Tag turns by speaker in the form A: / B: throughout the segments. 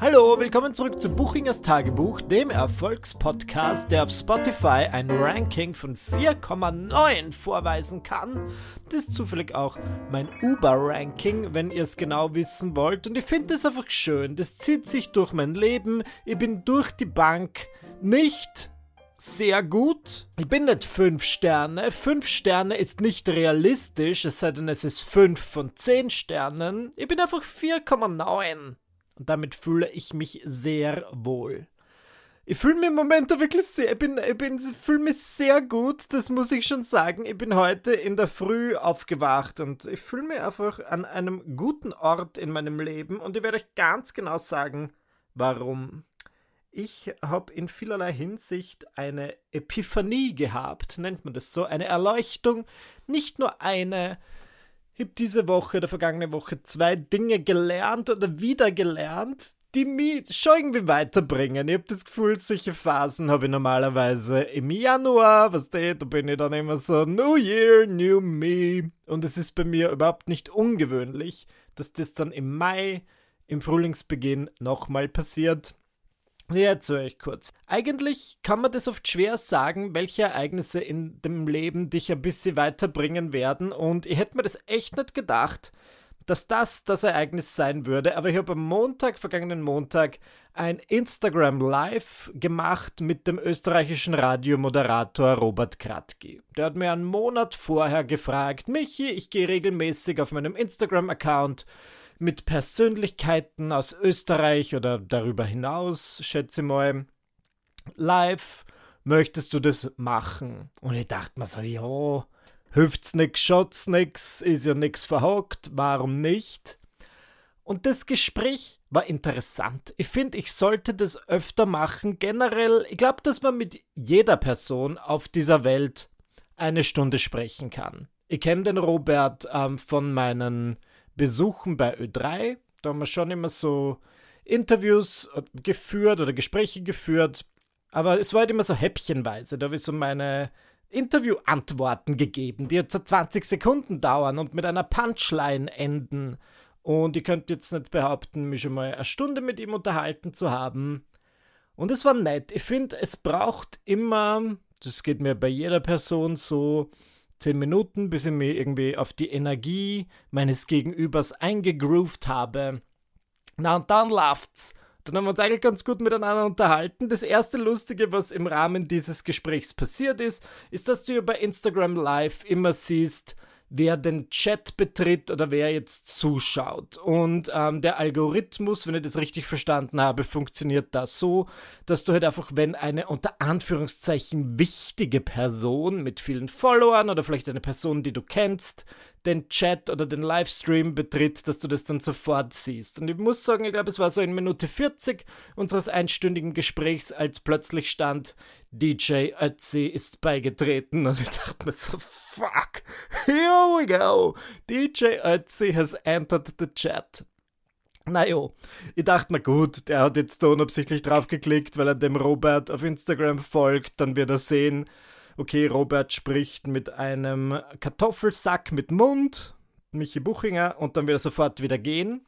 A: Hallo, willkommen zurück zu Buchingers Tagebuch, dem Erfolgspodcast, der auf Spotify ein Ranking von 4,9 vorweisen kann. Das ist zufällig auch mein Uber-Ranking, wenn ihr es genau wissen wollt. Und ich finde das einfach schön. Das zieht sich durch mein Leben. Ich bin durch die Bank nicht sehr gut. Ich bin nicht 5 Sterne. 5 Sterne ist nicht realistisch, es sei denn, es ist 5 von 10 Sternen. Ich bin einfach 4,9. Und damit fühle ich mich sehr wohl. Ich fühle mich im Moment wirklich sehr, ich bin, ich bin, fühle mich sehr gut, das muss ich schon sagen. Ich bin heute in der Früh aufgewacht und ich fühle mich einfach an einem guten Ort in meinem Leben und ich werde euch ganz genau sagen, warum. Ich habe in vielerlei Hinsicht eine Epiphanie gehabt, nennt man das so, eine Erleuchtung, nicht nur eine, ich habe diese Woche oder vergangene Woche zwei Dinge gelernt oder wieder gelernt, die mich schon irgendwie weiterbringen. Ich habe das Gefühl, solche Phasen habe ich normalerweise im Januar, was da, da bin ich dann immer so, New Year, New Me. Und es ist bei mir überhaupt nicht ungewöhnlich, dass das dann im Mai, im Frühlingsbeginn nochmal passiert. Jetzt höre ich kurz. Eigentlich kann man das oft schwer sagen, welche Ereignisse in dem Leben dich ein bisschen weiterbringen werden. Und ich hätte mir das echt nicht gedacht, dass das das Ereignis sein würde. Aber ich habe am Montag, vergangenen Montag, ein Instagram Live gemacht mit dem österreichischen Radiomoderator Robert Kratki. Der hat mir einen Monat vorher gefragt, Michi, ich gehe regelmäßig auf meinem Instagram-Account mit Persönlichkeiten aus Österreich oder darüber hinaus, schätze mal, live. Möchtest du das machen? Und ich dachte mir so, ja, hüft's nix, schaut's nix, ist ja nix verhockt, warum nicht? Und das Gespräch war interessant. Ich finde, ich sollte das öfter machen. Generell, ich glaube, dass man mit jeder Person auf dieser Welt eine Stunde sprechen kann. Ich kenne den Robert ähm, von meinen Besuchen bei Ö3. Da haben wir schon immer so Interviews äh, geführt oder Gespräche geführt. Aber es war halt immer so häppchenweise. Da habe ich so meine Interview-Antworten gegeben, die jetzt so 20 Sekunden dauern und mit einer Punchline enden. Und ich könnte jetzt nicht behaupten, mich schon mal eine Stunde mit ihm unterhalten zu haben. Und es war nett. Ich finde, es braucht immer, das geht mir bei jeder Person so, zehn Minuten, bis ich mich irgendwie auf die Energie meines Gegenübers eingegroovt habe. Na und dann läuft's. Dann haben wir uns eigentlich ganz gut miteinander unterhalten. Das erste Lustige, was im Rahmen dieses Gesprächs passiert ist, ist, dass du bei Instagram Live immer siehst, wer den Chat betritt oder wer jetzt zuschaut. Und ähm, der Algorithmus, wenn ich das richtig verstanden habe, funktioniert da so, dass du halt einfach, wenn eine unter Anführungszeichen wichtige Person mit vielen Followern oder vielleicht eine Person, die du kennst, den Chat oder den Livestream betritt, dass du das dann sofort siehst. Und ich muss sagen, ich glaube, es war so in Minute 40 unseres einstündigen Gesprächs, als plötzlich stand, DJ Ötzi ist beigetreten. Und ich dachte mir so, fuck, here we go. DJ Ötzi has entered the chat. Naja, ich dachte mir, gut, der hat jetzt da unabsichtlich draufgeklickt, weil er dem Robert auf Instagram folgt, dann wird er sehen, okay, Robert spricht mit einem Kartoffelsack mit Mund, Michi Buchinger, und dann wird er sofort wieder gehen.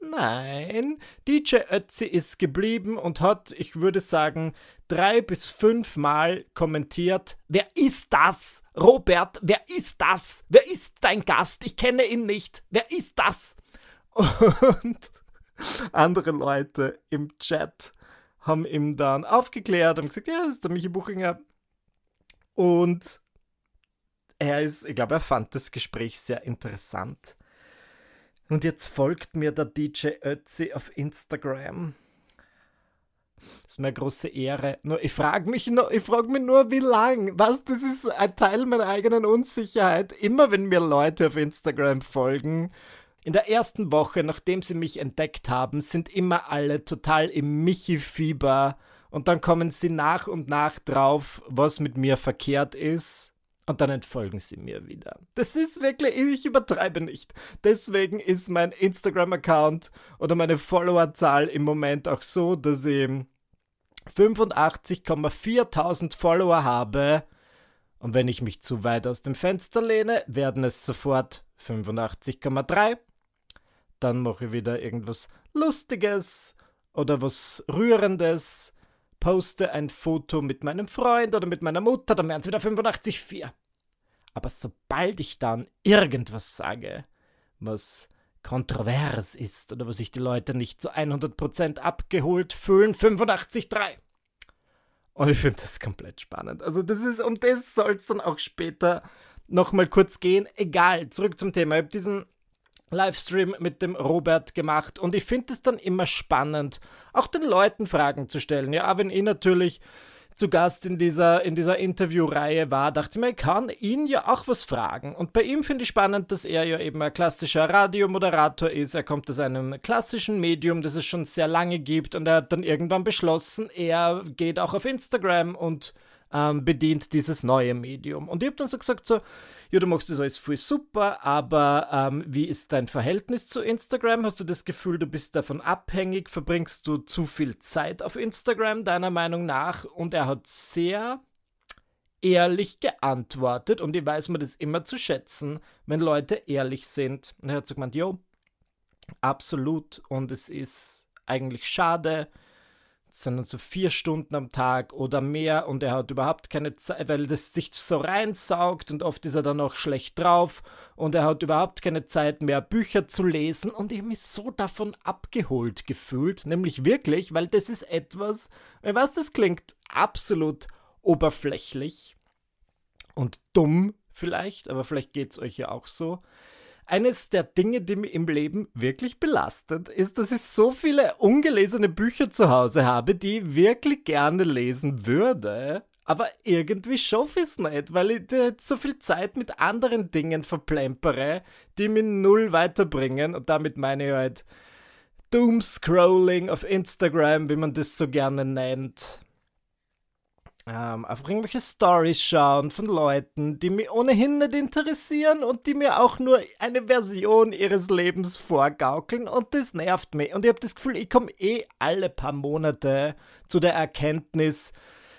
A: Nein, DJ Ötzi ist geblieben und hat, ich würde sagen, drei bis fünf Mal kommentiert, wer ist das? Robert, wer ist das? Wer ist dein Gast? Ich kenne ihn nicht. Wer ist das? Und andere Leute im Chat haben ihm dann aufgeklärt und gesagt, ja, das ist der Michi Buchinger. Und er ist, ich glaube, er fand das Gespräch sehr interessant. Und jetzt folgt mir der DJ Ötzi auf Instagram. Das ist mir eine große Ehre. Nur ich frage mich, nur, mich nur, wie lang. Was, das ist ein Teil meiner eigenen Unsicherheit. Immer wenn mir Leute auf Instagram folgen, in der ersten Woche, nachdem sie mich entdeckt haben, sind immer alle total im Michi-Fieber und dann kommen sie nach und nach drauf, was mit mir verkehrt ist und dann entfolgen sie mir wieder. Das ist wirklich, ich übertreibe nicht. Deswegen ist mein Instagram-Account oder meine Followerzahl im Moment auch so, dass ich 85,4.000 Follower habe. Und wenn ich mich zu weit aus dem Fenster lehne, werden es sofort 85,3. Dann mache ich wieder irgendwas Lustiges oder was Rührendes, poste ein Foto mit meinem Freund oder mit meiner Mutter, dann wären es wieder 85,4. Aber sobald ich dann irgendwas sage, was kontrovers ist oder wo sich die Leute nicht zu 100% abgeholt fühlen, 85,3. Und ich finde das komplett spannend. Also das ist, um das soll es dann auch später nochmal kurz gehen. Egal, zurück zum Thema. Ich habe diesen Livestream mit dem Robert gemacht und ich finde es dann immer spannend, auch den Leuten Fragen zu stellen. Ja, wenn ich natürlich zu Gast in dieser, in dieser Interviewreihe war, dachte ich mir, ich kann ihn ja auch was fragen. Und bei ihm finde ich spannend, dass er ja eben ein klassischer Radiomoderator ist. Er kommt aus einem klassischen Medium, das es schon sehr lange gibt und er hat dann irgendwann beschlossen, er geht auch auf Instagram und ähm, bedient dieses neue Medium. Und ich habe dann so gesagt, so, ja, du machst das alles voll super, aber ähm, wie ist dein Verhältnis zu Instagram? Hast du das Gefühl, du bist davon abhängig? Verbringst du zu viel Zeit auf Instagram, deiner Meinung nach? Und er hat sehr ehrlich geantwortet und ich weiß mir das immer zu schätzen, wenn Leute ehrlich sind. Und er hat so gemeint, jo, absolut. Und es ist eigentlich schade, es sind dann so vier Stunden am Tag oder mehr und er hat überhaupt keine Zeit, weil das sich so reinsaugt und oft ist er dann auch schlecht drauf und er hat überhaupt keine Zeit mehr Bücher zu lesen und ich habe mich so davon abgeholt gefühlt, nämlich wirklich, weil das ist etwas, ich weiß, das klingt absolut oberflächlich und dumm vielleicht, aber vielleicht geht es euch ja auch so eines der Dinge, die mich im Leben wirklich belastet, ist, dass ich so viele ungelesene Bücher zu Hause habe, die ich wirklich gerne lesen würde. Aber irgendwie schaffe ich es nicht, weil ich so viel Zeit mit anderen Dingen verplempere, die mich null weiterbringen. Und damit meine ich halt Doomscrolling auf Instagram, wie man das so gerne nennt ähm, einfach irgendwelche Stories schauen von Leuten, die mich ohnehin nicht interessieren und die mir auch nur eine Version ihres Lebens vorgaukeln und das nervt mich. Und ich habe das Gefühl, ich komme eh alle paar Monate zu der Erkenntnis,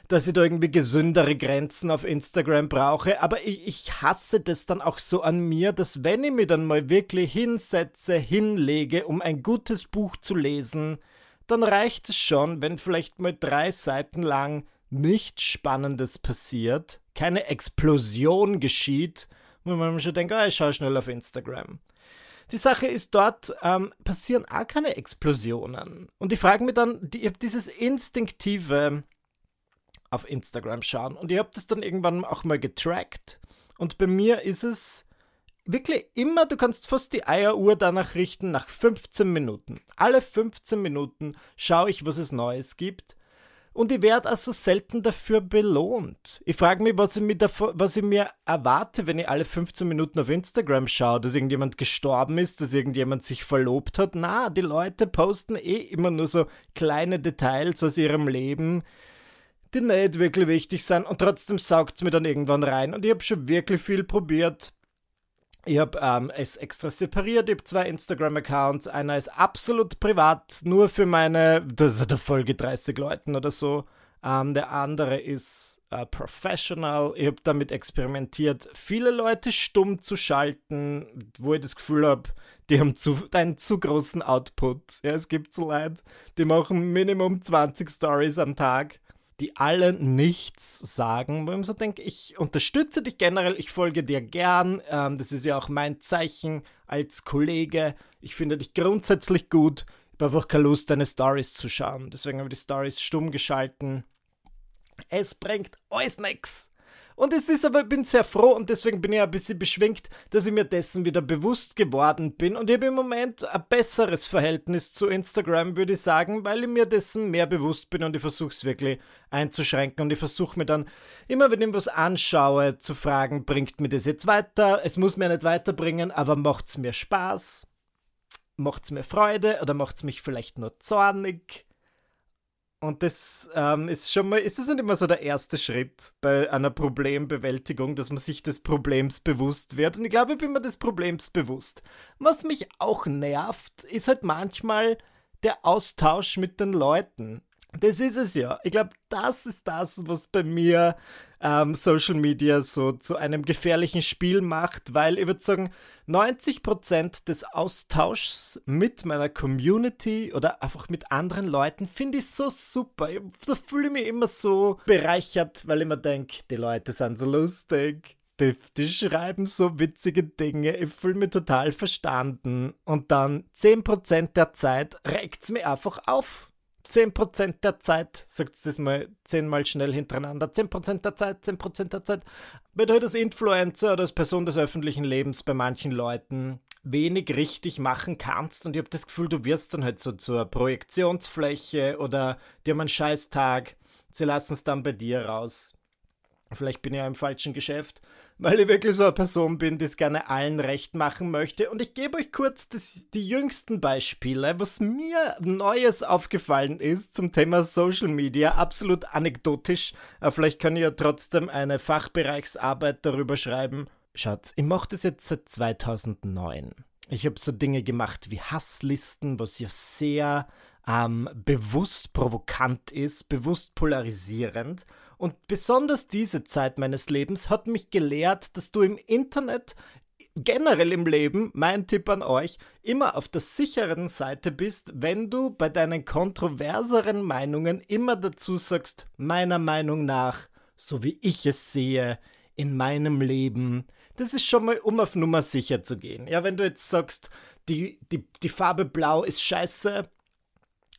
A: dass ich da irgendwie gesündere Grenzen auf Instagram brauche. Aber ich, ich hasse das dann auch so an mir, dass wenn ich mir dann mal wirklich hinsetze, hinlege, um ein gutes Buch zu lesen, dann reicht es schon, wenn vielleicht mal drei Seiten lang nichts Spannendes passiert, keine Explosion geschieht, wo man schon denkt, oh, ich schaue schnell auf Instagram. Die Sache ist, dort ähm, passieren auch keine Explosionen. Und ich frage mich dann, die, ich habe dieses instinktive auf Instagram schauen und ich habe das dann irgendwann auch mal getrackt. Und bei mir ist es wirklich immer, du kannst fast die Eieruhr danach richten, nach 15 Minuten. Alle 15 Minuten schaue ich, was es Neues gibt und ich werde also selten dafür belohnt. Ich frage mich, was ich, mir davor, was ich mir erwarte, wenn ich alle 15 Minuten auf Instagram schaue, dass irgendjemand gestorben ist, dass irgendjemand sich verlobt hat. Na, die Leute posten eh immer nur so kleine Details aus ihrem Leben, die nicht wirklich wichtig sind und trotzdem saugt es mir dann irgendwann rein. Und ich habe schon wirklich viel probiert, ich habe ähm, es extra separiert. Ich habe zwei Instagram-Accounts. Einer ist absolut privat, nur für meine, das ist der Folge 30 Leuten oder so. Ähm, der andere ist äh, professional. Ich habe damit experimentiert, viele Leute stumm zu schalten, wo ich das Gefühl habe, die haben zu, einen zu großen Output. Ja, es gibt so Leute, die machen Minimum 20 Stories am Tag die alle nichts sagen, wo ich mir so denke, ich unterstütze dich generell, ich folge dir gern, ähm, das ist ja auch mein Zeichen als Kollege, ich finde dich grundsätzlich gut, ich habe einfach keine Lust, deine Stories zu schauen, deswegen habe ich die Stories stumm geschalten. Es bringt alles nichts. Und es ist aber, ich bin sehr froh und deswegen bin ich ein bisschen beschwingt, dass ich mir dessen wieder bewusst geworden bin. Und ich habe im Moment ein besseres Verhältnis zu Instagram, würde ich sagen, weil ich mir dessen mehr bewusst bin und ich versuche es wirklich einzuschränken. Und ich versuche mir dann immer, wenn ich was anschaue, zu fragen, bringt mir das jetzt weiter? Es muss mir nicht weiterbringen, aber macht es mir Spaß? Macht es mir Freude oder macht es mich vielleicht nur zornig? Und das ähm, ist schon mal, ist das nicht immer so der erste Schritt bei einer Problembewältigung, dass man sich des Problems bewusst wird? Und ich glaube, ich bin mir des Problems bewusst. Was mich auch nervt, ist halt manchmal der Austausch mit den Leuten. Das ist es ja. Ich glaube, das ist das, was bei mir ähm, Social Media so zu einem gefährlichen Spiel macht, weil ich würde sagen, 90% des Austauschs mit meiner Community oder einfach mit anderen Leuten finde ich so super. Da fühle ich mich immer so bereichert, weil ich mir denke, die Leute sind so lustig. Die, die, schreiben so witzige Dinge, ich fühle mich total verstanden. Und dann 10% der Zeit regt es mich einfach auf. 10% der Zeit, sagt es das mal zehnmal schnell hintereinander, 10% der Zeit, 10% der Zeit, du halt als Influencer oder als Person des öffentlichen Lebens bei manchen Leuten wenig richtig machen kannst und ich habe das Gefühl, du wirst dann halt so zur Projektionsfläche oder die haben einen Scheißtag, sie lassen es dann bei dir raus. Vielleicht bin ich ja im falschen Geschäft, weil ich wirklich so eine Person bin, die es gerne allen recht machen möchte. Und ich gebe euch kurz das, die jüngsten Beispiele, was mir Neues aufgefallen ist zum Thema Social Media. Absolut anekdotisch, aber vielleicht kann ich ja trotzdem eine Fachbereichsarbeit darüber schreiben. Schaut, ich mache das jetzt seit 2009. Ich habe so Dinge gemacht wie Hasslisten, was ja sehr ähm, bewusst provokant ist, bewusst polarisierend. Und besonders diese Zeit meines Lebens hat mich gelehrt, dass du im Internet generell im Leben, mein Tipp an euch, immer auf der sicheren Seite bist, wenn du bei deinen kontroverseren Meinungen immer dazu sagst, meiner Meinung nach, so wie ich es sehe, in meinem Leben. Das ist schon mal, um auf Nummer sicher zu gehen. Ja, wenn du jetzt sagst, die, die, die Farbe Blau ist scheiße,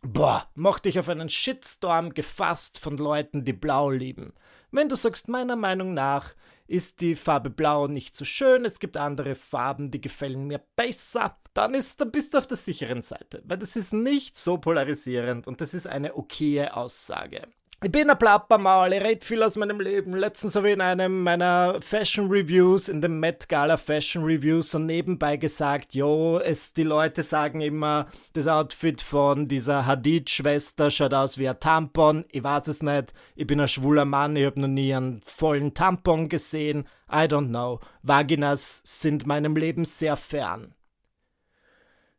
A: Boah, mach dich auf einen Shitstorm gefasst von Leuten, die blau lieben. Wenn du sagst, meiner Meinung nach ist die Farbe blau nicht so schön, es gibt andere Farben, die gefallen mir besser, dann, ist, dann bist du auf der sicheren Seite, weil das ist nicht so polarisierend und das ist eine okaye Aussage. Ich bin ein Plappermaul, ich rede viel aus meinem Leben. Letztens habe ich in einem meiner Fashion Reviews, in dem Met Gala Fashion Reviews, so nebenbei gesagt, jo, die Leute sagen immer, das Outfit von dieser Hadid-Schwester schaut aus wie ein Tampon. Ich weiß es nicht, ich bin ein schwuler Mann, ich habe noch nie einen vollen Tampon gesehen. I don't know. Vaginas sind meinem Leben sehr fern.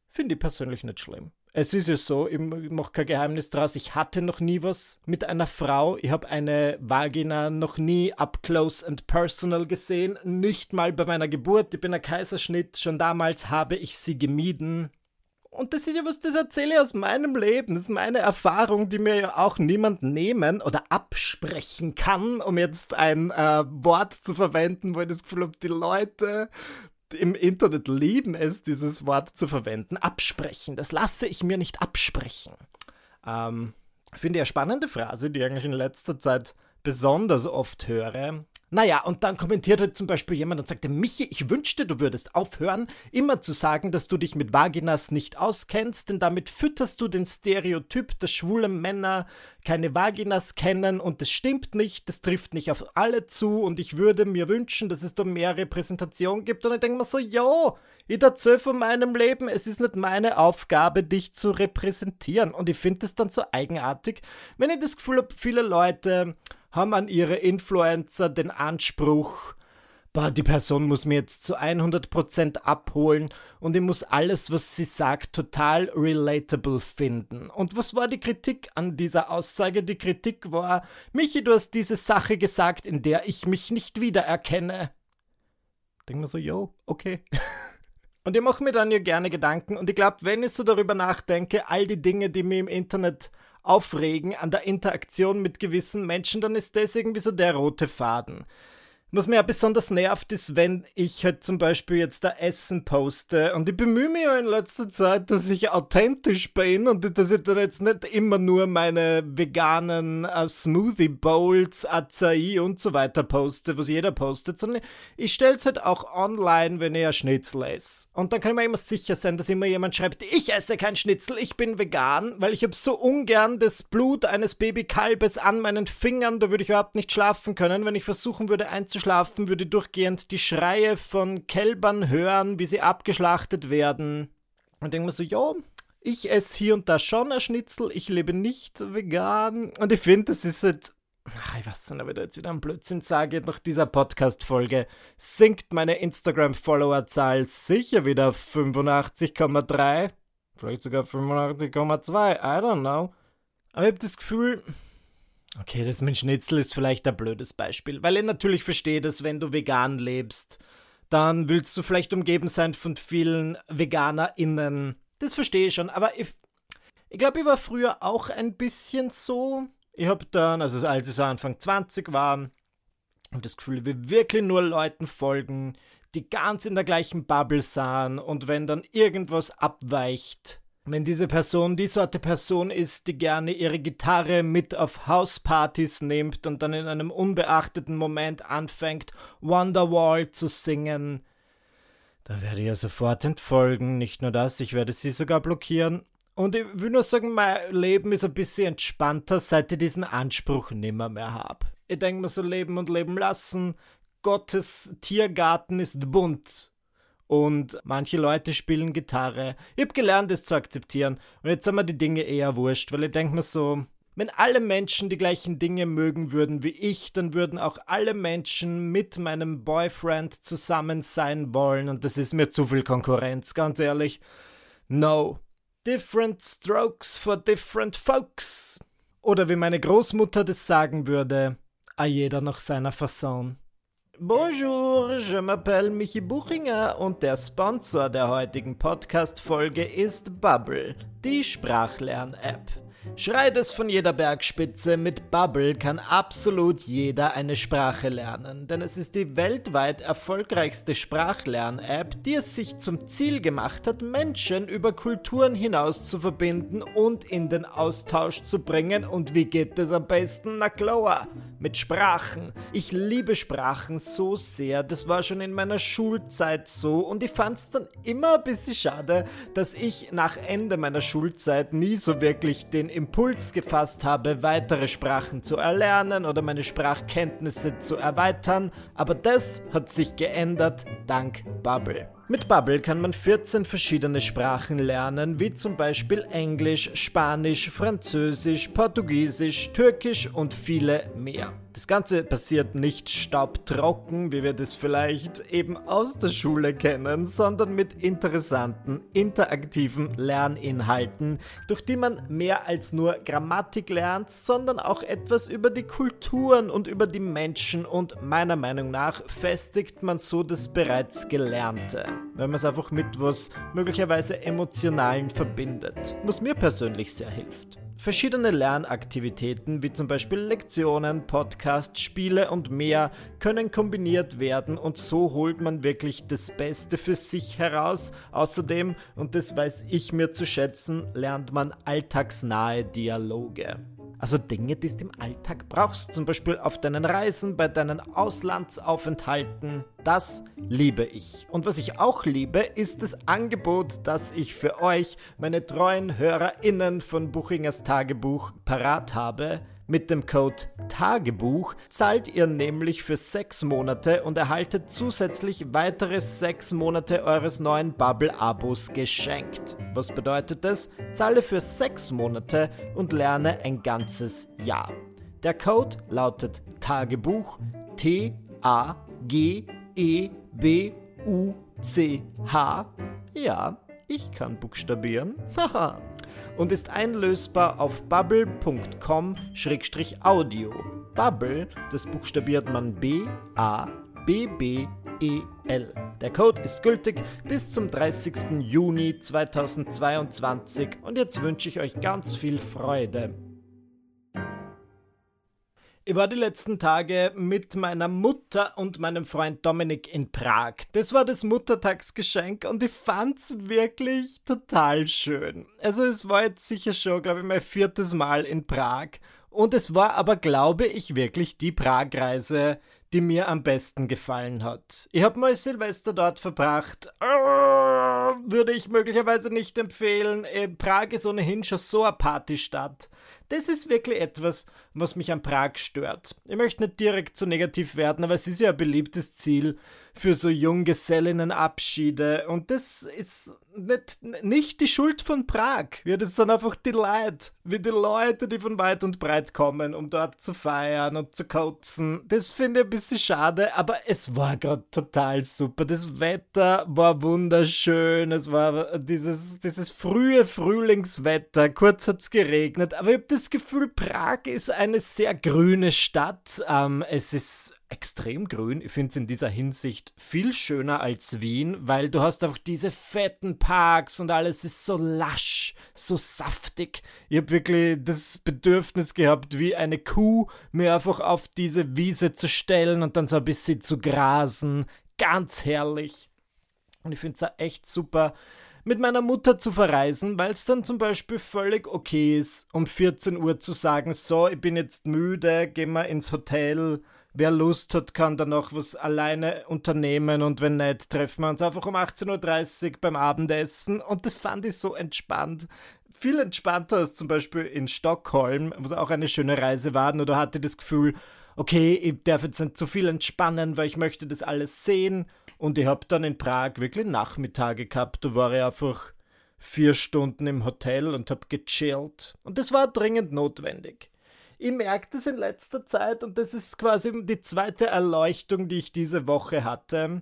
A: Finde ich persönlich nicht schlimm. Es ist ja so, ich mache kein Geheimnis draus, ich hatte noch nie was mit einer Frau. Ich habe eine Vagina noch nie up close and personal gesehen, nicht mal bei meiner Geburt. Ich bin ein Kaiserschnitt, schon damals habe ich sie gemieden. Und das ist ja was, das erzähle ich aus meinem Leben. Das ist meine Erfahrung, die mir ja auch niemand nehmen oder absprechen kann, um jetzt ein äh, Wort zu verwenden, wo ich das Gefühl habe, die Leute im Internet lieben es, dieses Wort zu verwenden. Absprechen. Das lasse ich mir nicht absprechen. Ähm, Finde ich eine spannende Phrase, die ich eigentlich in letzter Zeit besonders oft höre. Naja, und dann kommentiert halt zum Beispiel jemand und sagte, Michi, ich wünschte, du würdest aufhören, immer zu sagen, dass du dich mit Vaginas nicht auskennst, denn damit fütterst du den Stereotyp, dass schwule Männer keine Vaginas kennen und das stimmt nicht, das trifft nicht auf alle zu und ich würde mir wünschen, dass es da mehr Repräsentation gibt. Und ich denke mir so, jo, ich erzähle von meinem Leben, es ist nicht meine Aufgabe, dich zu repräsentieren. Und ich finde es dann so eigenartig, wenn ich das Gefühl habe, viele Leute haben an ihre Influencer den Anspruch, boah, die Person muss mir jetzt zu 100% abholen und ich muss alles, was sie sagt, total relatable finden. Und was war die Kritik an dieser Aussage? Die Kritik war, Michi, du hast diese Sache gesagt, in der ich mich nicht wiedererkenne. Denk mir so, yo, okay. Und ich mache mir dann ja gerne Gedanken und ich glaube, wenn ich so darüber nachdenke, all die Dinge, die mir im Internet aufregen an der Interaktion mit gewissen Menschen, dann ist das irgendwie so der rote Faden. Was mir ja besonders nervt, ist, wenn ich halt zum Beispiel jetzt da Essen poste und ich bemühe mich ja in letzter Zeit, dass ich authentisch bin und dass ich da jetzt nicht immer nur meine veganen uh, Smoothie Bowls, Acai und so weiter poste, was jeder postet, sondern ich stelle es halt auch online, wenn ich ein Schnitzel esse. Und dann kann ich mir immer sicher sein, dass immer jemand schreibt, ich esse kein Schnitzel, ich bin vegan, weil ich habe so ungern das Blut eines Babykalbes an meinen Fingern, da würde ich überhaupt nicht schlafen können, wenn ich versuchen würde einzuschlafen schlafen, würde durchgehend die Schreie von Kälbern hören, wie sie abgeschlachtet werden. Und denke mir so, ja, ich esse hier und da schon ein Schnitzel, ich lebe nicht vegan. Und ich finde, das ist halt. Ach, ich weiß nicht, ob ich da jetzt wieder einen Blödsinn sage, nach dieser Podcast-Folge sinkt meine Instagram-Follower-Zahl sicher wieder 85,3, vielleicht sogar 85,2, I don't know. Aber ich habe das Gefühl, Okay, das mit Schnitzel ist vielleicht ein blödes Beispiel, weil ich natürlich verstehe, dass wenn du vegan lebst, dann willst du vielleicht umgeben sein von vielen VeganerInnen. Das verstehe ich schon, aber ich, ich glaube, ich war früher auch ein bisschen so. Ich habe dann, also als ich so Anfang 20 war, habe das Gefühl, ich will wirklich nur Leuten folgen, die ganz in der gleichen Bubble sahen und wenn dann irgendwas abweicht, wenn diese Person die Sorte Person ist, die gerne ihre Gitarre mit auf Hauspartys nimmt und dann in einem unbeachteten Moment anfängt, Wonderwall zu singen, dann werde ich ihr sofort entfolgen. Nicht nur das, ich werde sie sogar blockieren. Und ich will nur sagen, mein Leben ist ein bisschen entspannter, seit ich diesen Anspruch nimmer mehr habe. Ich denke mir so leben und leben lassen. Gottes Tiergarten ist bunt und manche Leute spielen Gitarre. Ich habe gelernt, das zu akzeptieren. Und jetzt sind mir die Dinge eher wurscht, weil ich denke mir so, wenn alle Menschen die gleichen Dinge mögen würden wie ich, dann würden auch alle Menschen mit meinem Boyfriend zusammen sein wollen. Und das ist mir zu viel Konkurrenz, ganz ehrlich. No. Different strokes for different folks. Oder wie meine Großmutter das sagen würde, a jeder nach seiner Fasson. Bonjour, je m'appelle Michi Buchinger und der Sponsor der heutigen Podcast-Folge ist Bubble, die Sprachlern-App. Schreit es von jeder Bergspitze, mit Bubble kann absolut jeder eine Sprache lernen, denn es ist die weltweit erfolgreichste Sprachlern-App, die es sich zum Ziel gemacht hat, Menschen über Kulturen hinaus zu verbinden und in den Austausch zu bringen. Und wie geht es am besten? Na klar, mit Sprachen. Ich liebe Sprachen so sehr, das war schon in meiner Schulzeit so und ich fand es dann immer ein bisschen schade, dass ich nach Ende meiner Schulzeit nie so wirklich den Impuls gefasst habe, weitere Sprachen zu erlernen oder meine Sprachkenntnisse zu erweitern, aber das hat sich geändert dank Bubble. Mit Bubble kann man 14 verschiedene Sprachen lernen, wie zum Beispiel Englisch, Spanisch, Französisch, Portugiesisch, Türkisch und viele mehr. Das Ganze passiert nicht staubtrocken, wie wir das vielleicht eben aus der Schule kennen, sondern mit interessanten, interaktiven Lerninhalten, durch die man mehr als nur Grammatik lernt, sondern auch etwas über die Kulturen und über die Menschen und meiner Meinung nach festigt man so das bereits Gelernte, wenn man es einfach mit was möglicherweise Emotionalen verbindet, was mir persönlich sehr hilft. Verschiedene Lernaktivitäten wie zum Beispiel Lektionen, Podcasts, Spiele und mehr können kombiniert werden und so holt man wirklich das Beste für sich heraus. Außerdem, und das weiß ich mir zu schätzen, lernt man alltagsnahe Dialoge. Also Dinge, die du im Alltag brauchst, zum Beispiel auf deinen Reisen, bei deinen Auslandsaufenthalten. Das liebe ich. Und was ich auch liebe, ist das Angebot, das ich für euch, meine treuen HörerInnen von Buchingers Tagebuch, parat habe. Mit dem Code Tagebuch zahlt ihr nämlich für sechs Monate und erhaltet zusätzlich weitere sechs Monate eures neuen Bubble-Abos geschenkt. Was bedeutet das? Zahle für sechs Monate und lerne ein ganzes Jahr. Der Code lautet Tagebuch T A G E B U C H. Ja, ich kann buchstabieren. Haha und ist einlösbar auf bubble.com-audio. Bubble, das buchstabiert man B-A-B-B-E-L. Der Code ist gültig bis zum 30. Juni 2022 und jetzt wünsche ich euch ganz viel Freude. Ich war die letzten Tage mit meiner Mutter und meinem Freund Dominik in Prag. Das war das Muttertagsgeschenk und ich fand's wirklich total schön. Also es war jetzt sicher schon, glaube ich, mein viertes Mal in Prag. Und es war aber, glaube ich, wirklich die Pragreise, die mir am besten gefallen hat. Ich habe mal Silvester dort verbracht. würde ich möglicherweise nicht empfehlen. Äh, Prag ist ohnehin schon so eine Partystadt. Das ist wirklich etwas, was mich an Prag stört. Ich möchte nicht direkt zu negativ werden, aber es ist ja ein beliebtes Ziel für so Junggesellinnenabschiede. Und das ist nicht, nicht die Schuld von Prag. Ja, das sind einfach die Leute, wie die Leute, die von weit und breit kommen, um dort zu feiern und zu kotzen. Das finde ich ein bisschen schade, aber es war gerade total super. Das Wetter war wunderschön. Es war dieses, dieses frühe Frühlingswetter. Kurz hat es geregnet, aber ich habe das Gefühl, Prag ist eine sehr grüne Stadt. Ähm, es ist extrem grün. Ich finde es in dieser Hinsicht viel schöner als Wien, weil du hast einfach diese fetten Parks und alles ist so lasch, so saftig. Ich habe wirklich das Bedürfnis gehabt, wie eine Kuh mir einfach auf diese Wiese zu stellen und dann so ein bisschen zu grasen. Ganz herrlich. Und ich finde es echt super, mit meiner Mutter zu verreisen, weil es dann zum Beispiel völlig okay ist, um 14 Uhr zu sagen, so, ich bin jetzt müde, gehen wir ins Hotel wer Lust hat, kann dann noch was alleine unternehmen und wenn nicht, treffen wir uns einfach um 18.30 Uhr beim Abendessen und das fand ich so entspannt. Viel entspannter als zum Beispiel in Stockholm, was auch eine schöne Reise war, nur da hatte ich das Gefühl, okay, ich darf jetzt nicht zu viel entspannen, weil ich möchte das alles sehen und ich habe dann in Prag wirklich Nachmittage gehabt, da war ich einfach vier Stunden im Hotel und habe gechillt und das war dringend notwendig ich merke das in letzter Zeit und das ist quasi die zweite Erleuchtung, die ich diese Woche hatte.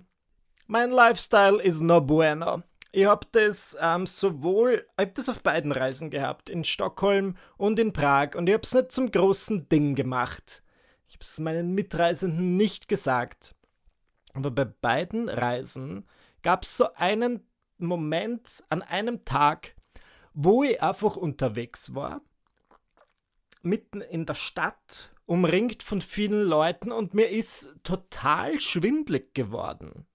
A: Mein Lifestyle ist no bueno. Ich habe das ähm, sowohl, ich habe das auf beiden Reisen gehabt, in Stockholm und in Prag und ich habe es nicht zum großen Ding gemacht. Ich habe es meinen Mitreisenden nicht gesagt. Aber bei beiden Reisen gab es so einen Moment an einem Tag, wo ich einfach unterwegs war mitten in der Stadt, umringt von vielen Leuten und mir ist total schwindlig geworden.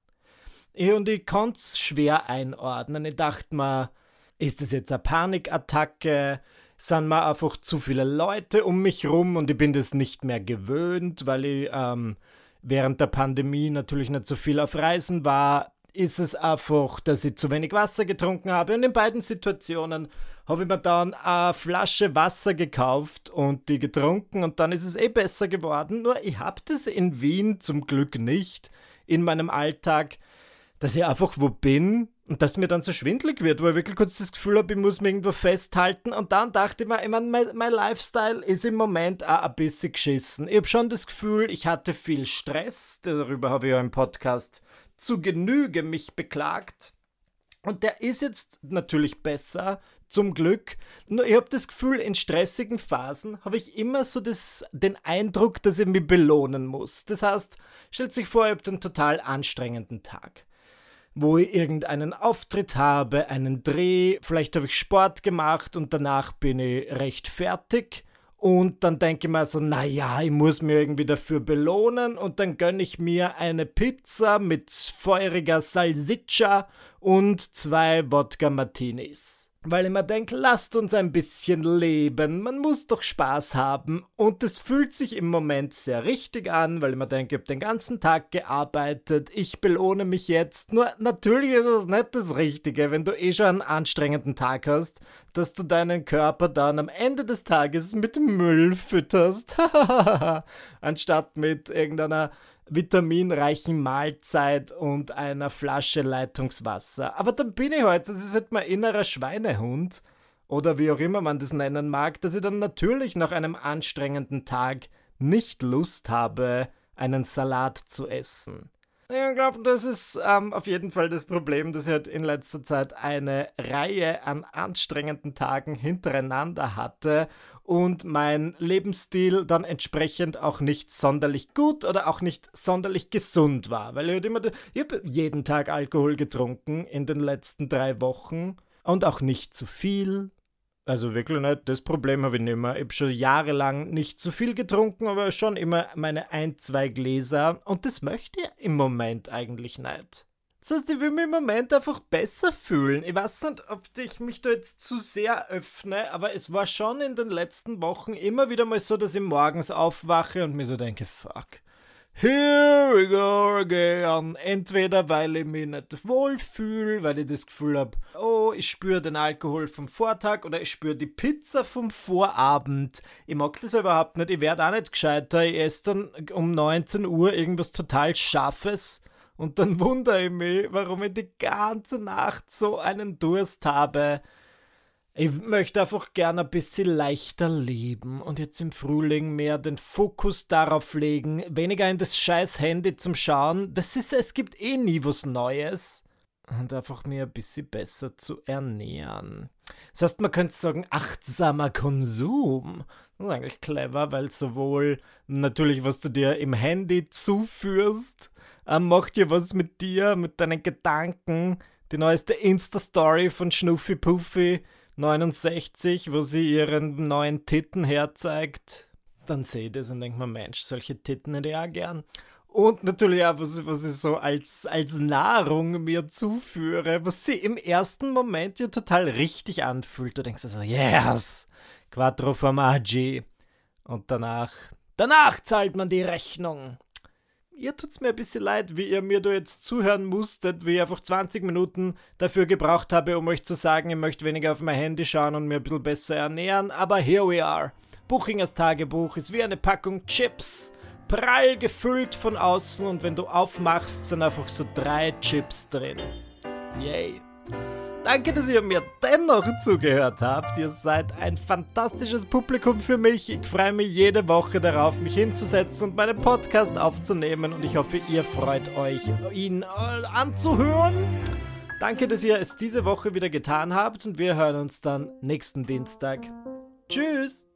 A: Ich und ich konnte es schwer einordnen. Ich dachte mir, ist das jetzt eine Panikattacke? Sind mir einfach zu viele Leute um mich rum und ich bin das nicht mehr gewöhnt, weil ich ähm, während der Pandemie natürlich nicht so viel auf Reisen war. Ist es einfach, dass ich zu wenig Wasser getrunken habe? Und in beiden Situationen habe ich mir dann eine Flasche Wasser gekauft und die getrunken und dann ist es eh besser geworden. Nur ich habe das in Wien zum Glück nicht in meinem Alltag, dass ich einfach wo bin und dass mir dann so schwindlig wird, wo ich wirklich kurz das Gefühl habe, ich muss mich irgendwo festhalten. Und dann dachte ich mir, ich meine, mein, mein Lifestyle ist im Moment auch ein bisschen geschissen. Ich habe schon das Gefühl, ich hatte viel Stress, darüber habe ich ja im Podcast zu Genüge mich beklagt. Und der ist jetzt natürlich besser, zum Glück. Nur ich habe das Gefühl, in stressigen Phasen habe ich immer so das, den Eindruck, dass ich mich belohnen muss. Das heißt, stellt sich vor, ihr habt einen total anstrengenden Tag, wo ich irgendeinen Auftritt habe, einen Dreh, vielleicht habe ich Sport gemacht und danach bin ich recht fertig. Und dann denke ich mir so, naja, ich muss mir irgendwie dafür belohnen und dann gönne ich mir eine Pizza mit feuriger Salsiccia und zwei Wodka Martinis weil ich mir denke, lasst uns ein bisschen leben, man muss doch Spaß haben. Und es fühlt sich im Moment sehr richtig an, weil ich mir denke, ich habe den ganzen Tag gearbeitet, ich belohne mich jetzt, nur natürlich ist es nicht das Richtige, wenn du eh schon einen anstrengenden Tag hast, dass du deinen Körper dann am Ende des Tages mit Müll fütterst, anstatt mit irgendeiner vitaminreichen Mahlzeit und einer Flasche Leitungswasser. Aber dann bin ich heute, das ist halt mein innerer Schweinehund oder wie auch immer man das nennen mag, dass ich dann natürlich nach einem anstrengenden Tag nicht Lust habe, einen Salat zu essen. Ich glaube, das ist ähm, auf jeden Fall das Problem, dass ich halt in letzter Zeit eine Reihe an anstrengenden Tagen hintereinander hatte und mein Lebensstil dann entsprechend auch nicht sonderlich gut oder auch nicht sonderlich gesund war. Weil ich, immer, ich habe jeden Tag Alkohol getrunken in den letzten drei Wochen und auch nicht zu viel. Also wirklich nicht, das Problem habe ich nicht mehr. Ich habe schon jahrelang nicht zu viel getrunken, aber schon immer meine ein, zwei Gläser. Und das möchte ich im Moment eigentlich nicht. Das heißt, ich will mich im Moment einfach besser fühlen. Ich weiß nicht, ob ich mich da jetzt zu sehr öffne, aber es war schon in den letzten Wochen immer wieder mal so, dass ich morgens aufwache und mir so denke, fuck Here we go again. Entweder weil ich mich nicht wohlfühle, weil ich das Gefühl habe, oh, ich spüre den Alkohol vom Vortag oder ich spüre die Pizza vom Vorabend. Ich mag das überhaupt nicht. Ich werde auch nicht gescheiter. Ich esse dann um 19 Uhr irgendwas total Scharfes Und dann wundere ich mich, warum ich die ganze Nacht so einen Durst habe. Ich möchte einfach gerne ein bisschen leichter leben und jetzt im Frühling mehr den Fokus darauf legen, weniger in das scheiß Handy zum Schauen. Das ist, es gibt eh nie was Neues. Und einfach mir ein bisschen besser zu ernähren. Das heißt, man könnte sagen, achtsamer Konsum. Das ist eigentlich clever, weil sowohl natürlich, was du dir im Handy zuführst, äh, macht ja was mit dir, mit deinen Gedanken. Die neueste Insta-Story von Schnuffi Puffy 69, wo sie ihren neuen Titten herzeigt, dann sehe ich das und denke mir, Mensch, solche Titten hätte ich auch gern. Und natürlich auch, was, was ich so als, als Nahrung mir zuführe, was sie im ersten Moment ja total richtig anfühlt. Du denkst also, yes, Quattro Formaggi. Und danach, danach zahlt man die Rechnung ihr tut's mir ein bisschen leid, wie ihr mir da jetzt zuhören musstet, wie ich einfach 20 Minuten dafür gebraucht habe, um euch zu sagen, ich möchte weniger auf mein Handy schauen und mir ein bisschen besser ernähren. Aber here we are. Buchingers Tagebuch ist wie eine Packung Chips. Prall gefüllt von außen und wenn du aufmachst, sind einfach so drei Chips drin. Yay. Danke, dass ihr mir dennoch zugehört habt. Ihr seid ein fantastisches Publikum für mich. Ich freue mich jede Woche darauf, mich hinzusetzen und meinen Podcast aufzunehmen. Und ich hoffe, ihr freut euch, ihn äh, anzuhören. Danke, dass ihr es diese Woche wieder getan habt. Und wir hören uns dann nächsten Dienstag. Tschüss.